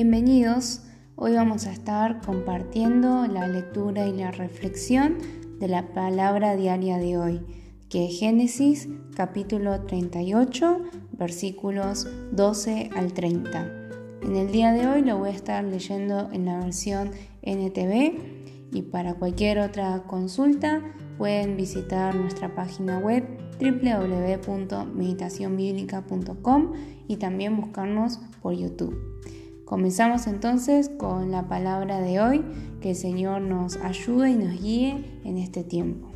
Bienvenidos, hoy vamos a estar compartiendo la lectura y la reflexión de la palabra diaria de hoy, que es Génesis capítulo 38, versículos 12 al 30. En el día de hoy lo voy a estar leyendo en la versión NTV y para cualquier otra consulta pueden visitar nuestra página web www.meditacionbiblica.com y también buscarnos por YouTube. Comenzamos entonces con la palabra de hoy, que el Señor nos ayude y nos guíe en este tiempo.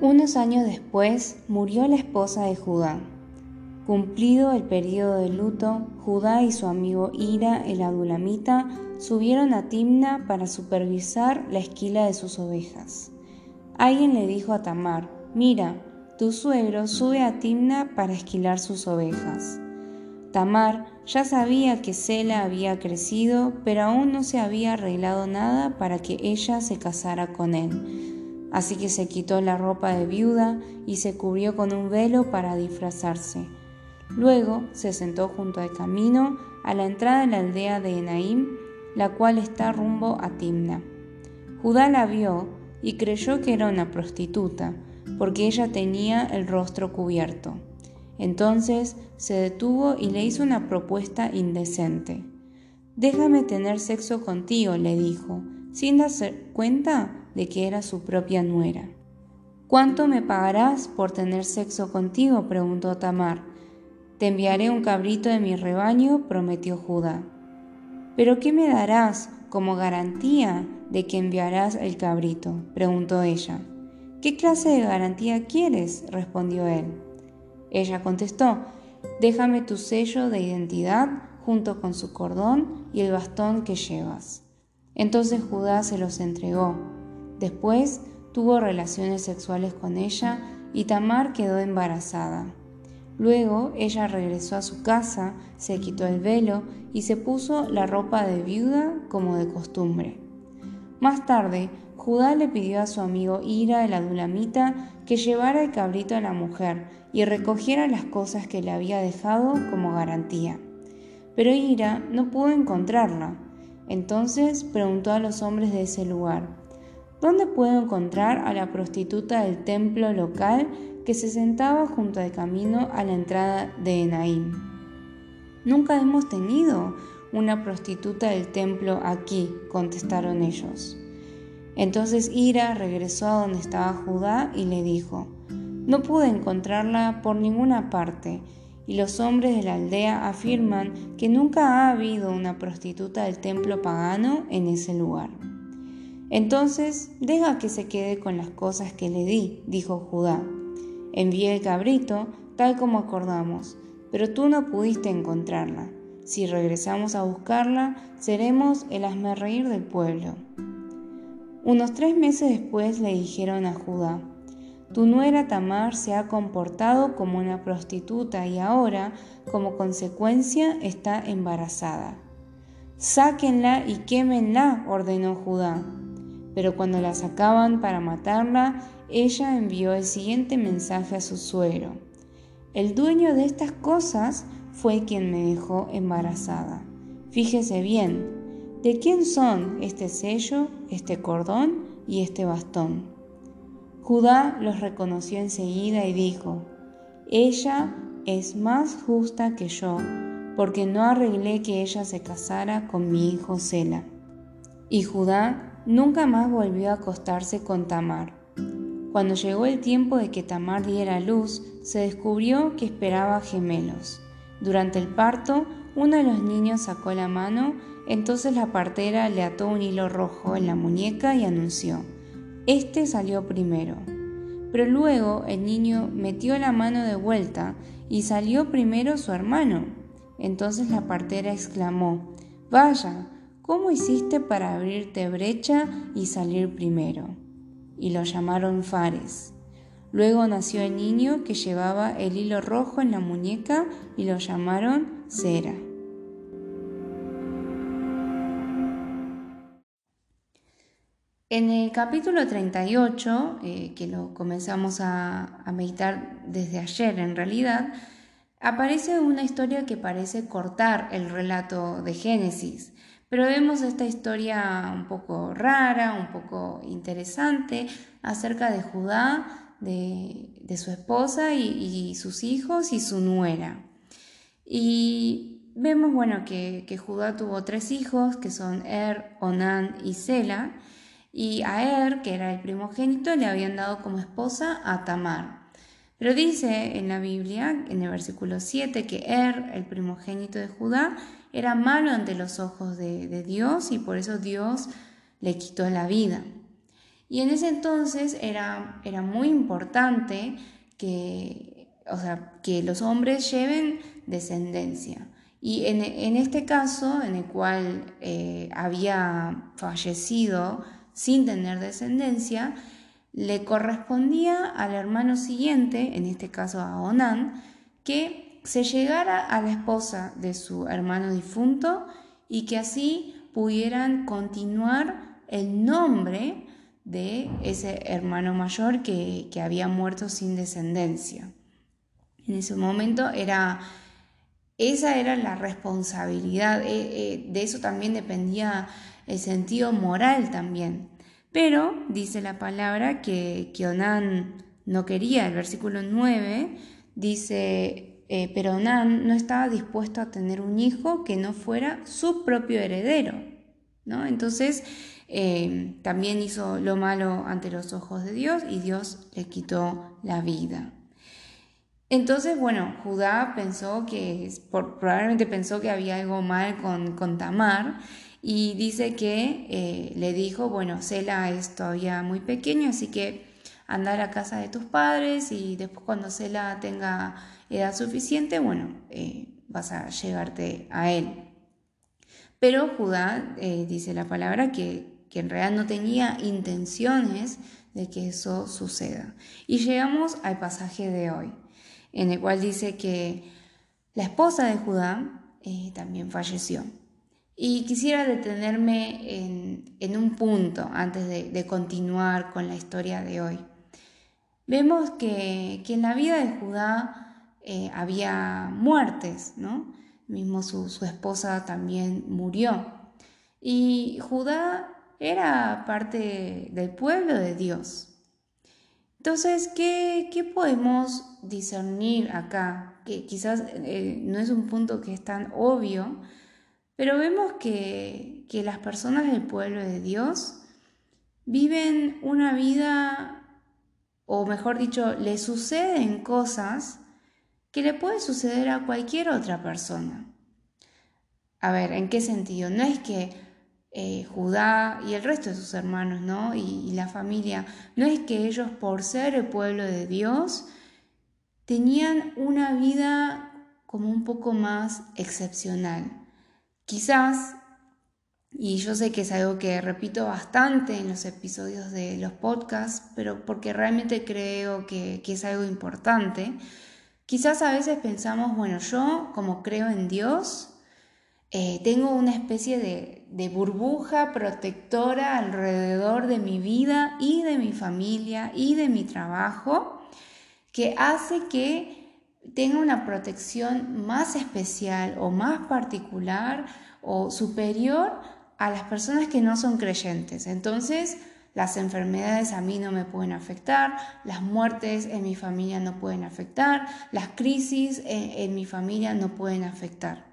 Unos años después murió la esposa de Judá. Cumplido el periodo de luto, Judá y su amigo Ira el adulamita subieron a Timna para supervisar la esquila de sus ovejas. Alguien le dijo a Tamar, mira, tu suegro sube a Timna para esquilar sus ovejas. Tamar ya sabía que Sela había crecido, pero aún no se había arreglado nada para que ella se casara con él. Así que se quitó la ropa de viuda y se cubrió con un velo para disfrazarse. Luego se sentó junto al camino a la entrada de la aldea de Enaim, la cual está rumbo a Timna. Judá la vio y creyó que era una prostituta, porque ella tenía el rostro cubierto. Entonces se detuvo y le hizo una propuesta indecente. Déjame tener sexo contigo, le dijo, sin darse cuenta de que era su propia nuera. ¿Cuánto me pagarás por tener sexo contigo? preguntó Tamar. Te enviaré un cabrito de mi rebaño, prometió Judá. ¿Pero qué me darás como garantía de que enviarás el cabrito? preguntó ella. ¿Qué clase de garantía quieres? respondió él. Ella contestó, déjame tu sello de identidad junto con su cordón y el bastón que llevas. Entonces Judá se los entregó. Después tuvo relaciones sexuales con ella y Tamar quedó embarazada. Luego ella regresó a su casa, se quitó el velo y se puso la ropa de viuda como de costumbre. Más tarde, Judá le pidió a su amigo Ira el adulamita que llevara el cabrito a la mujer y recogiera las cosas que le había dejado como garantía. Pero Ira no pudo encontrarla. Entonces preguntó a los hombres de ese lugar, ¿dónde puedo encontrar a la prostituta del templo local que se sentaba junto al camino a la entrada de Enaim. Nunca hemos tenido una prostituta del templo aquí, contestaron ellos. Entonces Ira regresó a donde estaba Judá y le dijo, no pude encontrarla por ninguna parte, y los hombres de la aldea afirman que nunca ha habido una prostituta del templo pagano en ese lugar. Entonces, deja que se quede con las cosas que le di, dijo Judá. Envié el cabrito, tal como acordamos, pero tú no pudiste encontrarla. Si regresamos a buscarla, seremos el reír del pueblo. Unos tres meses después le dijeron a Judá, tu nuera Tamar se ha comportado como una prostituta y ahora, como consecuencia, está embarazada. Sáquenla y quémenla, ordenó Judá. Pero cuando la sacaban para matarla, ella envió el siguiente mensaje a su suegro. El dueño de estas cosas fue quien me dejó embarazada. Fíjese bien, ¿de quién son este sello, este cordón y este bastón? Judá los reconoció enseguida y dijo, ella es más justa que yo, porque no arreglé que ella se casara con mi hijo Sela. Y Judá nunca más volvió a acostarse con Tamar. Cuando llegó el tiempo de que Tamar diera luz, se descubrió que esperaba gemelos. Durante el parto, uno de los niños sacó la mano, entonces la partera le ató un hilo rojo en la muñeca y anunció, Este salió primero. Pero luego el niño metió la mano de vuelta y salió primero su hermano. Entonces la partera exclamó, Vaya, ¿cómo hiciste para abrirte brecha y salir primero? y lo llamaron Fares. Luego nació el niño que llevaba el hilo rojo en la muñeca y lo llamaron Cera. En el capítulo 38, eh, que lo comenzamos a, a meditar desde ayer en realidad, aparece una historia que parece cortar el relato de Génesis. Pero vemos esta historia un poco rara, un poco interesante, acerca de Judá, de, su esposa y, sus hijos y su nuera. Y vemos, bueno, que, Judá tuvo tres hijos, que son Er, Onán y Sela, y a Er, que era el primogénito, le habían dado como esposa a Tamar. Pero dice en la Biblia, en el versículo 7, que Er, el primogénito de Judá, era malo ante los ojos de, Dios y por eso Dios le quitó la vida. Y en ese entonces era, era muy importante que, o sea, que los hombres lleven descendencia. Y en, este caso, en el cual eh, había fallecido sin tener descendencia, le correspondía al hermano siguiente, en este caso a Onán, que se llegara a la esposa de su hermano difunto y que así pudieran continuar el nombre de ese hermano mayor que, había muerto sin descendencia. En ese momento era, esa era la responsabilidad, eh, eh, de eso también dependía el sentido moral también. Pero dice la palabra que, que Onán no quería, el versículo 9 dice, eh, pero Onan no estaba dispuesto a tener un hijo que no fuera su propio heredero. ¿no? Entonces eh, también hizo lo malo ante los ojos de Dios y Dios le quitó la vida. Entonces, bueno, Judá pensó que, probablemente pensó que había algo mal con, con Tamar y dice que eh, le dijo, bueno, Sela es todavía muy pequeño, así que anda a la casa de tus padres y después cuando Sela tenga edad suficiente, bueno, eh, vas a llegarte a él. Pero Judá dice la palabra que, que en realidad no tenía intenciones de que eso suceda. Y llegamos al pasaje de hoy, en el cual dice que la esposa de Judá eh, también falleció. Y quisiera detenerme en, un punto antes de, continuar con la historia de hoy. Vemos que, que en la vida de Judá eh, había muertes, ¿no? Mismo su, esposa también murió. Y Judá era parte del pueblo de Dios. Entonces, ¿qué, podemos discernir acá? Que quizás eh, no es un punto que es tan obvio, pero vemos que, que las personas del pueblo de Dios viven una vida, o mejor dicho, le suceden cosas que le puede suceder a cualquier otra persona. A ver, ¿en qué sentido? No es que eh, Judá y el resto de sus hermanos, ¿no? Y, la familia, no es que ellos por ser el pueblo de Dios tenían una vida como un poco más excepcional. Quizás, y yo sé que es algo que repito bastante en los episodios de los podcasts, pero porque realmente creo que, que es algo importante, Quizás a veces pensamos, bueno, yo como creo en Dios, eh, tengo una especie de, de, burbuja protectora alrededor de mi vida y de mi familia y de mi trabajo que hace que tenga una protección más especial o más particular o superior a las personas que no son creyentes. Entonces, las enfermedades a mí no me pueden afectar, las muertes en mi familia no pueden afectar, las crisis en, mi familia no pueden afectar.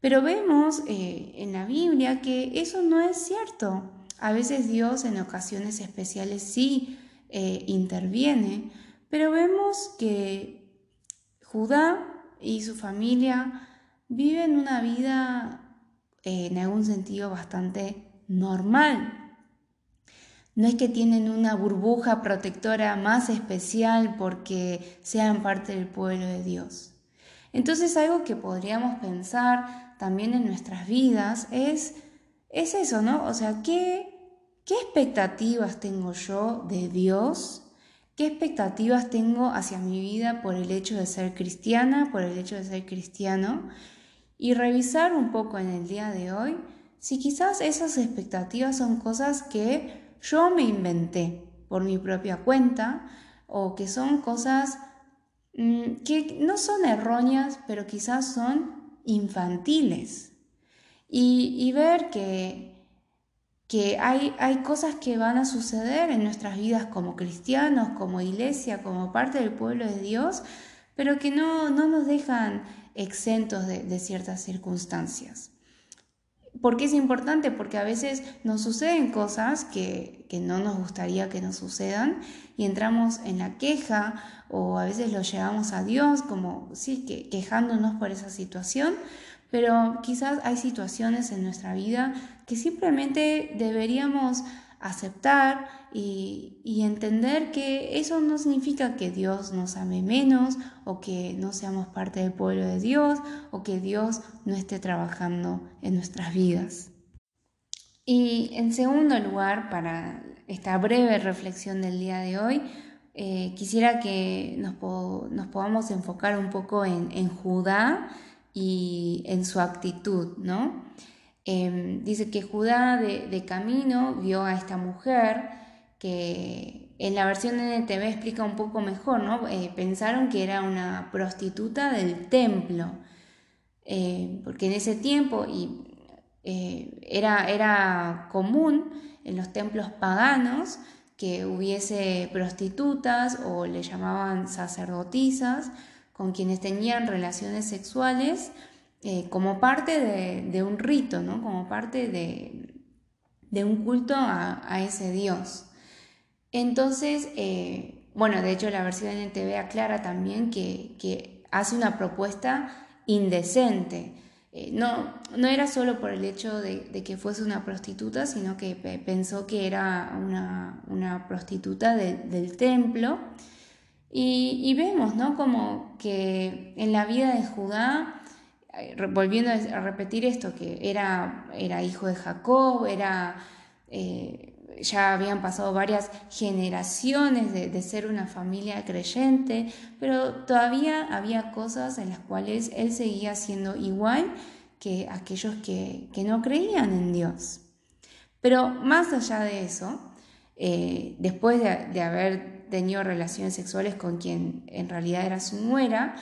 Pero vemos eh, en la Biblia que eso no es cierto. A veces Dios en ocasiones especiales sí eh, interviene, pero vemos que Judá y su familia viven una vida eh, en algún sentido bastante normal, no es que tienen una burbuja protectora más especial porque sean parte del pueblo de Dios. Entonces algo que podríamos pensar también en nuestras vidas es, es eso, ¿no? O sea, ¿qué, ¿qué expectativas tengo yo de Dios? ¿Qué expectativas tengo hacia mi vida por el hecho de ser cristiana, por el hecho de ser cristiano? Y revisar un poco en el día de hoy si quizás esas expectativas son cosas que yo me inventé por mi propia cuenta o que son cosas mm, que no son erróneas, pero quizás son infantiles. Y, ver que, que hay, hay cosas que van a suceder en nuestras vidas como cristianos, como iglesia, como parte del pueblo de Dios, pero que no, nos dejan exentos de ciertas circunstancias. ¿Por qué es importante? Porque a veces nos suceden cosas que, no nos gustaría que nos sucedan y entramos en la queja o a veces lo llevamos a Dios como, sí, que, quejándonos por esa situación, pero quizás hay situaciones en nuestra vida que simplemente deberíamos aceptar y, entender que eso no significa que Dios nos ame menos o que no seamos parte del pueblo de Dios o que Dios no esté trabajando en nuestras vidas. Y en segundo lugar, para esta breve reflexión del día de hoy, eh, quisiera que nos, podamos enfocar un poco en, en Judá y en su actitud, ¿no? Em, dice que Judá de, camino vio a esta mujer que en la versión NTV explica un poco mejor, ¿no? Eh, pensaron que era una prostituta del templo, eh, porque en ese tiempo y, eh, era, era común en los templos paganos que hubiese prostitutas o le llamaban sacerdotisas con quienes tenían relaciones sexuales eh, como parte de, un rito, ¿no? como parte de, un culto a, ese Dios. Entonces, eh, bueno, de hecho la versión en TV aclara también que, hace una propuesta indecente. Eh, no, no era solo por el hecho de, que fuese una prostituta, sino que pensó que era una, prostituta del templo. Y, y, vemos, ¿no? Como que en la vida de Judá volviendo a repetir esto, que era, era hijo de Jacob, era, eh, ya habían pasado varias generaciones de, ser una familia creyente, pero todavía había cosas en las cuales él seguía siendo igual que aquellos que, no creían en Dios. Pero más allá de eso, eh, después de, de haber tenido relaciones sexuales con quien en realidad era su nuera,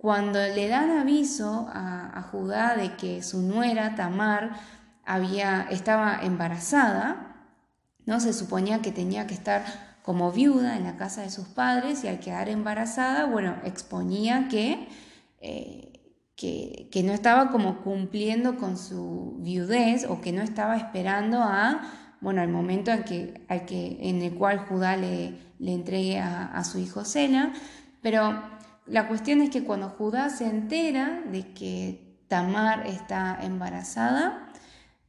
cuando le dan aviso a, Judá de que su nuera Tamar había, estaba embarazada, ¿no? se suponía que tenía que estar como viuda en la casa de sus padres y al quedar embarazada, bueno, exponía que, eh, que, no estaba como cumpliendo con su viudez o que no estaba esperando a, bueno, al momento en, que, que, en el cual Judá le, le entregue a, a su hijo Sela, pero la cuestión es que cuando Judá se entera de que Tamar está embarazada,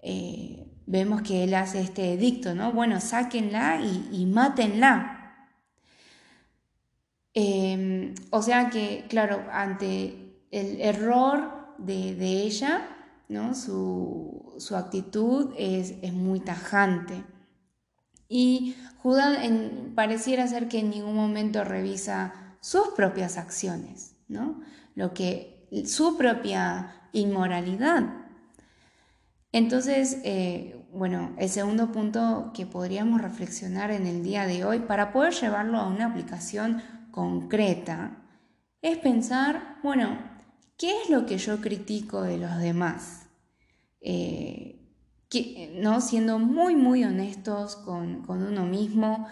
eh, vemos que él hace este edicto, ¿no? Bueno, sáquenla y, mátenla. Em, o sea que, claro, ante el error de, ella, ¿no? Su, actitud es, muy tajante. Y Judá pareciera ser que en ningún momento revisa sus propias acciones, ¿no? Lo que, su propia inmoralidad. Entonces, eh, bueno, el segundo punto que podríamos reflexionar en el día de hoy para poder llevarlo a una aplicación concreta es pensar, bueno, ¿qué es lo que yo critico de los demás? Eh, ¿no? Siendo muy, muy honestos con, uno mismo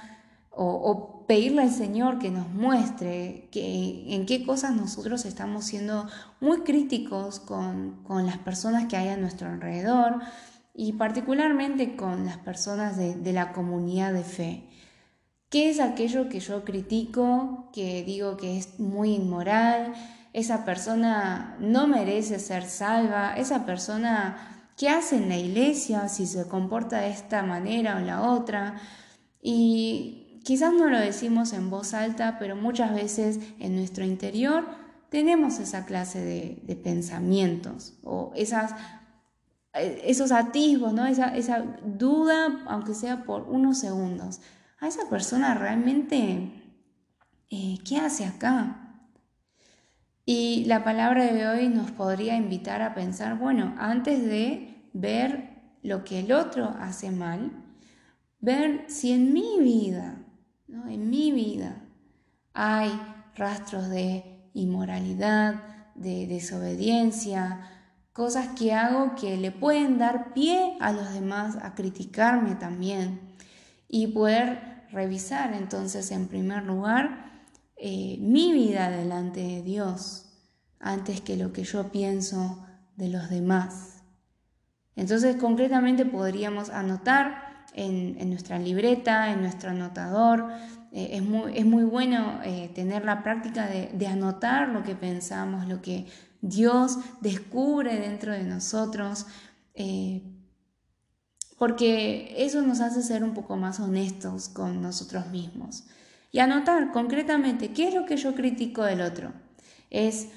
o pedirle al Señor que nos muestre que, en qué cosas nosotros estamos siendo muy críticos con, las personas que hay a nuestro alrededor y particularmente con las personas de, de la comunidad de fe. ¿Qué es aquello que yo critico, que digo que es muy inmoral? Esa persona no merece ser salva, esa persona ¿qué hace en la iglesia si se comporta de esta manera o la otra? Y Quizás no lo decimos en voz alta, pero muchas veces en nuestro interior tenemos esa clase de, pensamientos o esas, eh, esos atisbos, ¿no? esa, esa duda, aunque sea por unos segundos. A esa persona realmente, eh, ¿qué hace acá? Y la palabra de hoy nos podría invitar a pensar, bueno, antes de ver lo que el otro hace mal, ver si en mi vida, en mi vida, hay rastros de inmoralidad, de desobediencia, cosas que hago que le pueden dar pie a los demás a criticarme también y poder revisar entonces en primer lugar eh, mi vida delante de Dios antes que lo que yo pienso de los demás. Entonces concretamente podríamos anotar en, nuestra libreta, en nuestro anotador. Eh, es, muy, es, muy, bueno eh, tener la práctica de, anotar lo que pensamos, lo que Dios descubre dentro de nosotros, eh, porque eso nos hace ser un poco más honestos con nosotros mismos. Y anotar concretamente qué es lo que yo critico del otro. ¿Es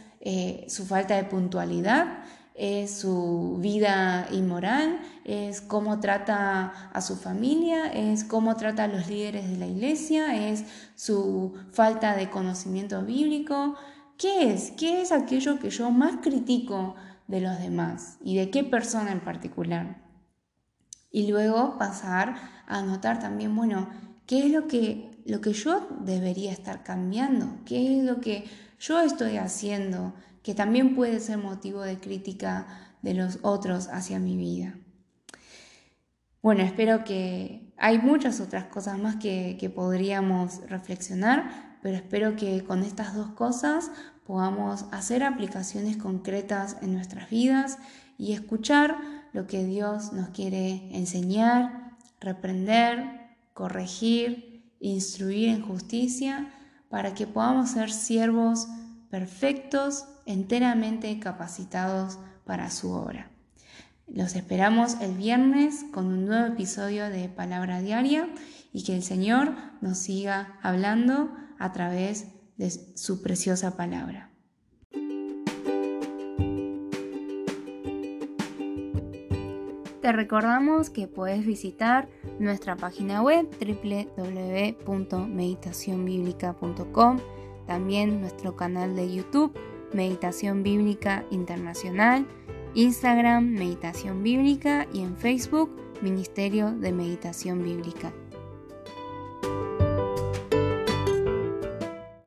su falta de puntualidad? Es su vida inmoral, es cómo trata a su familia, es cómo trata a los líderes de la iglesia, es su falta de conocimiento bíblico. ¿Qué es? ¿Qué es aquello que yo más critico de los demás y de qué persona en particular? Y luego pasar a notar también, bueno, ¿qué es lo que, lo que yo debería estar cambiando? ¿Qué es lo que yo estoy haciendo? Que también puede ser motivo de crítica de los otros hacia mi vida. Bueno, espero que hay muchas otras cosas más que, podríamos reflexionar, pero espero que con estas dos cosas podamos hacer aplicaciones concretas en nuestras vidas y escuchar lo que Dios nos quiere enseñar, reprender, corregir, instruir en justicia, para que podamos ser siervos perfectos, enteramente capacitados para su obra. Los esperamos el viernes con un nuevo episodio de Palabra Diaria y que el Señor nos siga hablando a través de su preciosa palabra. Te recordamos que puedes visitar nuestra página web www.meditacionbiblica.com también nuestro canal de YouTube, Meditación Bíblica Internacional, Instagram, Meditación Bíblica y en Facebook, Ministerio de Meditación Bíblica.